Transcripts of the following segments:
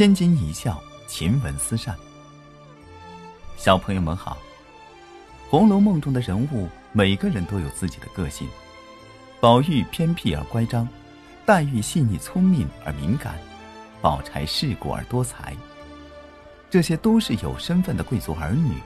千金一笑，琴文思善。小朋友们好，《红楼梦》中的人物每个人都有自己的个性。宝玉偏僻而乖张，黛玉细腻聪明而敏感，宝钗世故而多才。这些都是有身份的贵族儿女。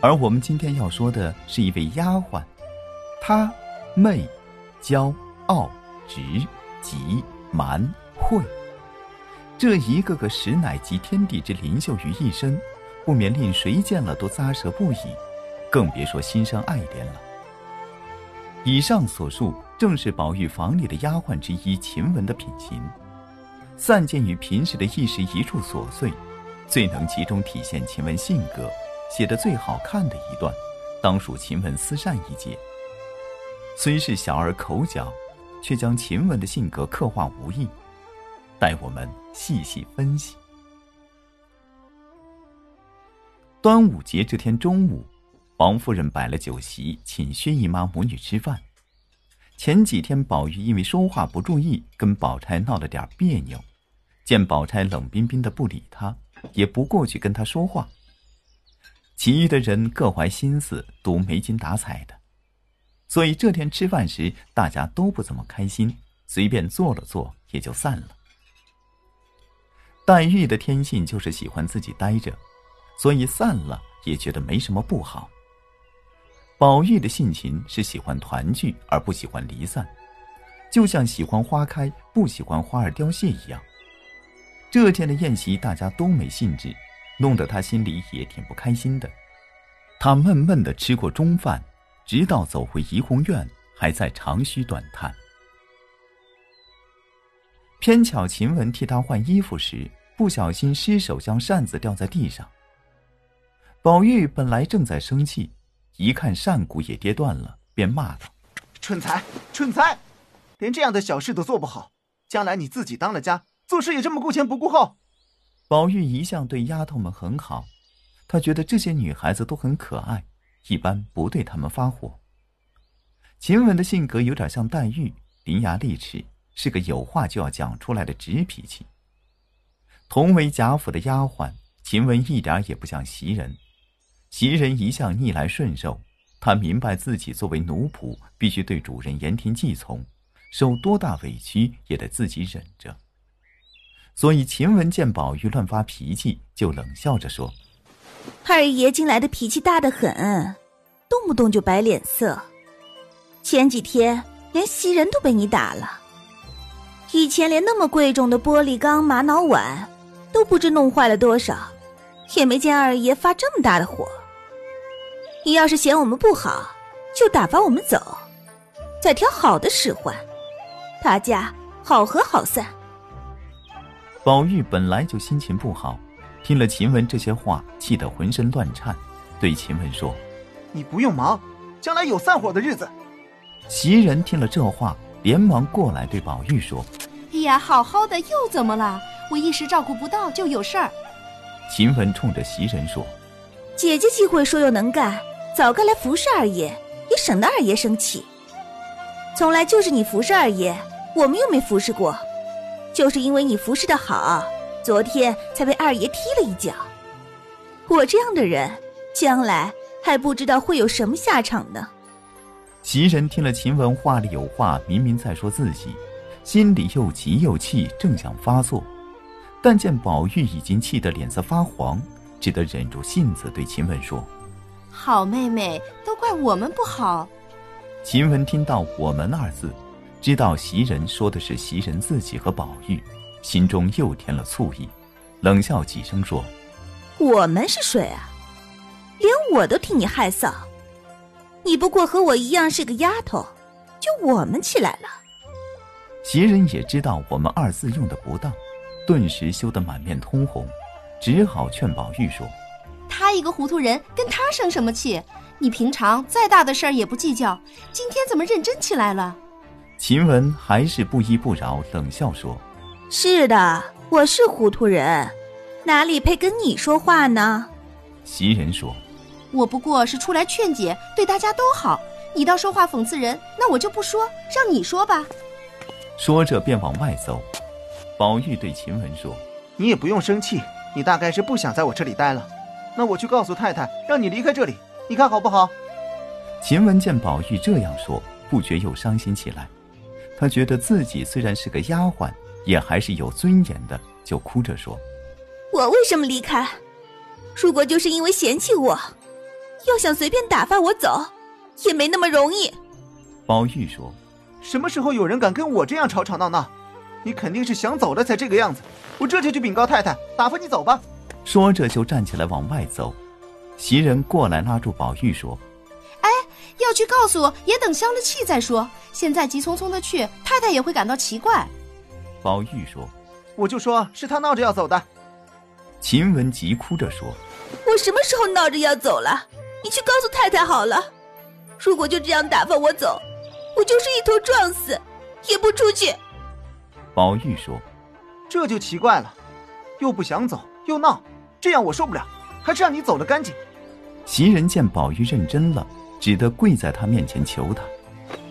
而我们今天要说的是一位丫鬟，她媚、娇、傲、直、急、蛮、慧。这一个个实乃集天地之灵秀于一身，不免令谁见了都咂舌不已，更别说心生爱怜了。以上所述，正是宝玉房里的丫鬟之一晴雯的品行，散见于平时的一时一处琐碎，最能集中体现晴雯性格，写得最好看的一段，当属晴雯思善一节。虽是小儿口角，却将晴雯的性格刻画无异。待我们细细分析。端午节这天中午，王夫人摆了酒席，请薛姨妈母女吃饭。前几天宝玉因为说话不注意，跟宝钗闹了点别扭，见宝钗冷冰冰的不理他，也不过去跟他说话。其余的人各怀心思，都没精打采的，所以这天吃饭时大家都不怎么开心，随便坐了坐，也就散了。黛玉的天性就是喜欢自己待着，所以散了也觉得没什么不好。宝玉的性情是喜欢团聚而不喜欢离散，就像喜欢花开不喜欢花儿凋谢一样。这天的宴席大家都没兴致，弄得他心里也挺不开心的。他闷闷的吃过中饭，直到走回怡红院，还在长吁短叹。偏巧晴雯替他换衣服时。不小心失手将扇子掉在地上。宝玉本来正在生气，一看扇骨也跌断了，便骂道：“蠢材，蠢材，连这样的小事都做不好，将来你自己当了家，做事也这么顾前不顾后。”宝玉一向对丫头们很好，他觉得这些女孩子都很可爱，一般不对她们发火。晴雯的性格有点像黛玉，伶牙俐齿，是个有话就要讲出来的直脾气。同为贾府的丫鬟，晴雯一点也不像袭人。袭人一向逆来顺受，她明白自己作为奴仆，必须对主人言听计从，受多大委屈也得自己忍着。所以晴雯见宝玉乱发脾气，就冷笑着说：“二爷近来的脾气大得很，动不动就摆脸色。前几天连袭人都被你打了，以前连那么贵重的玻璃缸、玛瑙碗。”都不知弄坏了多少，也没见二爷发这么大的火。你要是嫌我们不好，就打发我们走，再挑好的使唤，大家好合好散。宝玉本来就心情不好，听了晴雯这些话，气得浑身乱颤，对晴雯说：“你不用忙，将来有散伙的日子。”袭人听了这话，连忙过来对宝玉说：“哎呀，好好的又怎么了？”我一时照顾不到，就有事儿。秦雯冲着袭人说：“姐姐既会说又能干，早该来服侍二爷，也省得二爷生气。从来就是你服侍二爷，我们又没服侍过，就是因为你服侍的好，昨天才被二爷踢了一脚。我这样的人，将来还不知道会有什么下场呢。”袭人听了秦雯话里有话，明明在说自己，心里又急又气，正想发作。但见宝玉已经气得脸色发黄，只得忍住性子对晴雯说：“好妹妹，都怪我们不好。”晴雯听到“我们”二字，知道袭人说的是袭人自己和宝玉，心中又添了醋意，冷笑几声说：“我们是谁啊？连我都替你害臊！你不过和我一样是个丫头，就我们起来了。”袭人也知道“我们”二字用的不当。顿时羞得满面通红，只好劝宝玉说：“他一个糊涂人，跟他生什么气？你平常再大的事儿也不计较，今天怎么认真起来了？”晴雯还是不依不饶，冷笑说：“是的，我是糊涂人，哪里配跟你说话呢？”袭人说：“我不过是出来劝解，对大家都好。你倒说话讽刺人，那我就不说，让你说吧。”说着便往外走。宝玉对晴雯说：“你也不用生气，你大概是不想在我这里待了。那我去告诉太太，让你离开这里，你看好不好？秦雯见宝玉这样说，不觉又伤心起来。她觉得自己虽然是个丫鬟，也还是有尊严的，就哭着说：“我为什么离开？如果就是因为嫌弃我，要想随便打发我走，也没那么容易。”宝玉说：“什么时候有人敢跟我这样吵吵闹闹？你肯定是想走了才这个样子。我这就去禀告太太，打发你走吧。”说着就站起来往外走。袭人过来拉住宝玉说。哎要去告诉，也等消了气再说。现在急匆匆的去，太太也会感到奇怪。宝玉说：“我就说是他闹着要走的。”秦雯急哭着说：“我什么时候闹着要走了？你去告诉太太好了。如果就这样打发我走，我就是一头撞死，也不出去。”宝玉说：“这就奇怪了，又不想走，又闹，这样我受不了，还是让你走得干净。”袭人见宝玉认真了。只得跪在他面前求他。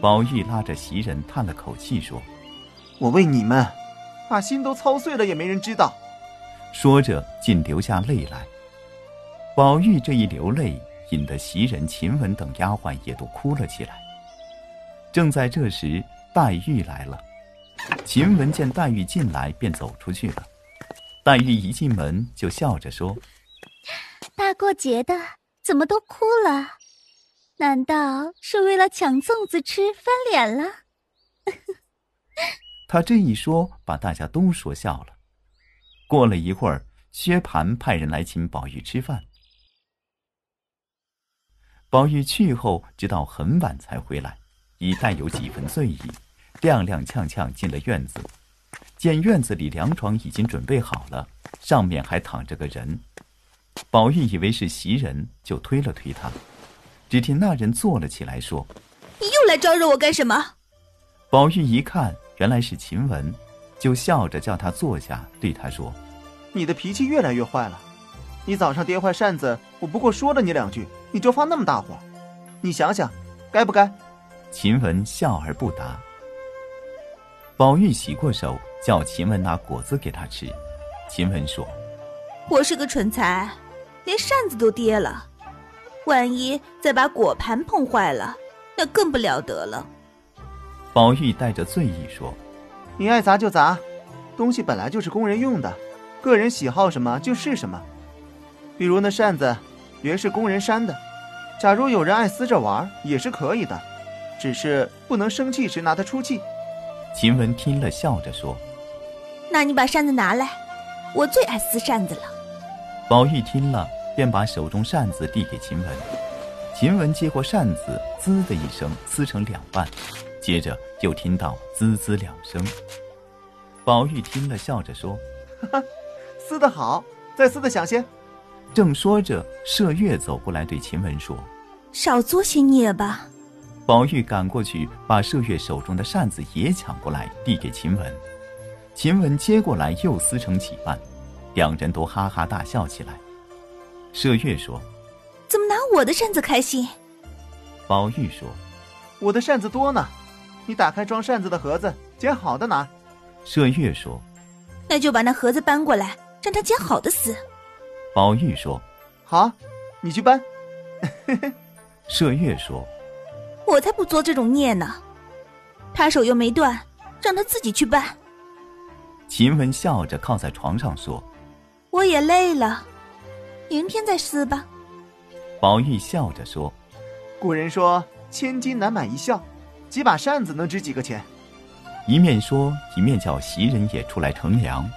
宝玉拉着袭人叹了口气说：“我为你们，把心都操碎了，也没人知道。”说着竟流下泪来。宝玉这一流泪，引得袭人、晴雯等丫鬟也都哭了起来。正在这时，黛玉来了。晴雯见黛玉进来，便走出去了。黛玉一进门就笑着说：“大过节的，怎么都哭了？”难道是为了抢粽子吃翻脸了？他这一说，把大家都说笑了。过了一会儿，薛蟠派人来请宝玉吃饭。宝玉去后，直到很晚才回来，已带有几分醉意，踉踉跄跄进了院子。见院子里凉床已经准备好了，上面还躺着个人。宝玉以为是袭人，就推了推他。只听那人坐了起来，说：“你又来招惹我干什么？”宝玉一看，原来是晴雯，就笑着叫他坐下，对他说：“你的脾气越来越坏了。你早上跌坏扇子，我不过说了你两句，你就发那么大火，你想想，该不该？”晴雯笑而不答。宝玉洗过手，叫秦雯拿果子给他吃。秦雯说：“我是个蠢材，连扇子都跌了。”万一再把果盘碰坏了，那更不了得了。宝玉带着醉意说：“你爱砸就砸，东西本来就是工人用的，个人喜好什么就是什么。比如那扇子，原是工人扇的，假如有人爱撕着玩，也是可以的，只是不能生气时拿它出气。”晴雯听了，笑着说：“那你把扇子拿来，我最爱撕扇子了。”宝玉听了。便把手中扇子递给秦雯，秦雯接过扇子，滋的一声撕成两半，接着又听到滋滋两声。宝玉听了，笑着说：“哈哈，撕得好，再撕得响些。”正说着，麝月走过来对秦雯说：“少作些孽吧。”宝玉赶过去，把麝月手中的扇子也抢过来，递给晴雯。晴雯接过来，又撕成几半，两人都哈哈大笑起来。麝月说：“怎么拿我的扇子开心？”宝玉说：“我的扇子多呢，你打开装扇子的盒子，捡好的拿。”麝月说：“那就把那盒子搬过来，让他捡好的撕。”宝玉说：“好，你去搬。”麝月说：“我才不做这种孽呢，他手又没断，让他自己去办。秦雯笑着靠在床上说：“我也累了。”明天再撕吧。宝玉笑着说：“古人说千金难买一笑，几把扇子能值几个钱？”一面说，一面叫袭人也出来乘凉。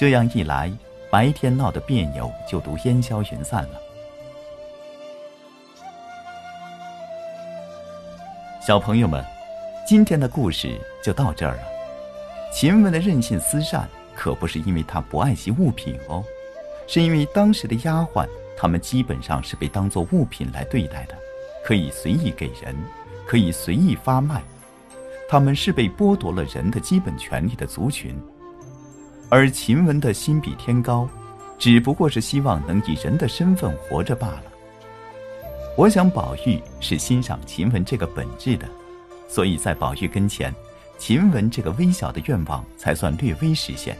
这样一来，白天闹的别扭就都烟消云散了。小朋友们，今天的故事就到这儿了。晴雯的任性撕扇，可不是因为她不爱惜物品哦。是因为当时的丫鬟，她们基本上是被当作物品来对待的，可以随意给人，可以随意发卖，他们是被剥夺了人的基本权利的族群。而晴雯的心比天高，只不过是希望能以人的身份活着罢了。我想宝玉是欣赏晴雯这个本质的，所以在宝玉跟前，晴雯这个微小的愿望才算略微实现。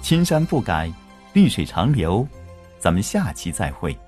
青山不改，绿水长流。咱们下期再会。